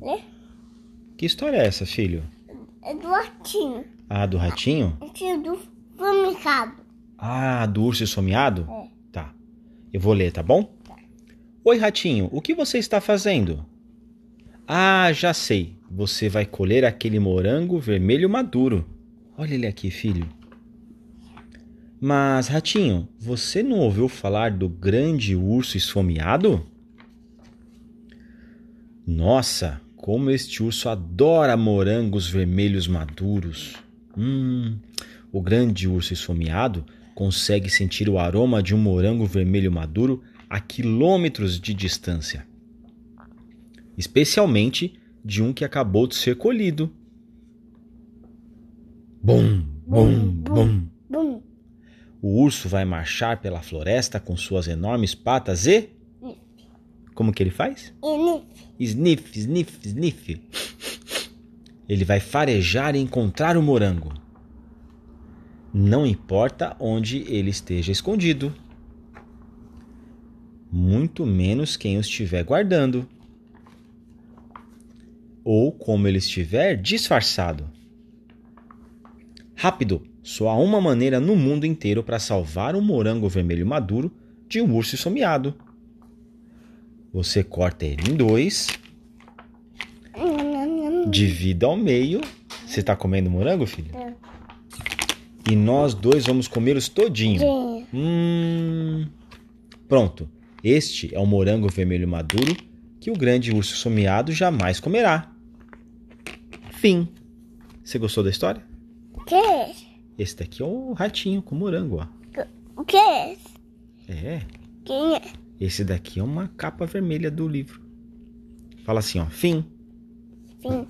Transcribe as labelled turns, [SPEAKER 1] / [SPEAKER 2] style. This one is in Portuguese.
[SPEAKER 1] Lê.
[SPEAKER 2] Que história é essa, filho?
[SPEAKER 1] É do ratinho.
[SPEAKER 2] Ah, do ratinho?
[SPEAKER 1] Esse é do famicado.
[SPEAKER 2] Ah, do urso esfomeado?
[SPEAKER 1] É.
[SPEAKER 2] Tá. Eu vou ler, tá bom? Oi, ratinho, o que você está fazendo? Ah, já sei. Você vai colher aquele morango vermelho maduro. Olha ele aqui, filho. Mas, ratinho, você não ouviu falar do grande urso esfomeado? Nossa, como este urso adora morangos vermelhos maduros. Hum, o grande urso esfomeado consegue sentir o aroma de um morango vermelho maduro a quilômetros de distância, especialmente de um que acabou de ser colhido. Bum, bum, bum.
[SPEAKER 1] Bum.
[SPEAKER 2] O urso vai marchar pela floresta com suas enormes patas e. Como que ele faz?
[SPEAKER 1] Ele.
[SPEAKER 2] Sniff, sniff, sniff. Ele vai farejar e encontrar o morango. Não importa onde ele esteja escondido. Muito menos quem o estiver guardando. Ou como ele estiver disfarçado. Rápido! Só há uma maneira no mundo inteiro para salvar um morango vermelho maduro de um urso esfomeado. Você corta ele em dois, divida ao meio. Você está comendo morango, filho?
[SPEAKER 1] É.
[SPEAKER 2] E nós dois vamos comer os todinho.
[SPEAKER 1] Sim.
[SPEAKER 2] Hum. Pronto. Este é o morango vermelho maduro que o grande urso esfomeado jamais comerá. Fim. Você gostou da história?
[SPEAKER 1] O que esse?
[SPEAKER 2] Daqui é o ratinho com morango, ó.
[SPEAKER 1] O que é?
[SPEAKER 2] É.
[SPEAKER 1] Quem é?
[SPEAKER 2] Esse daqui é uma capa vermelha do livro. Fala assim, ó. Fim.
[SPEAKER 1] Sim.